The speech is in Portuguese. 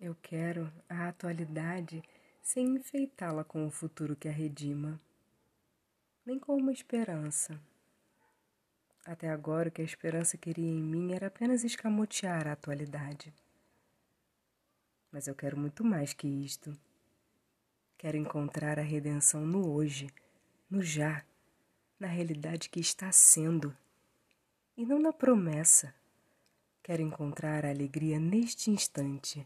Eu quero a atualidade sem enfeitá-la com o futuro que a redima, nem com uma esperança. Até agora, o que a esperança queria em mim era apenas escamotear a atualidade. Mas eu quero muito mais que isto. Quero encontrar a redenção no hoje, no já, na realidade que está sendo, e não na promessa. Quero encontrar a alegria neste instante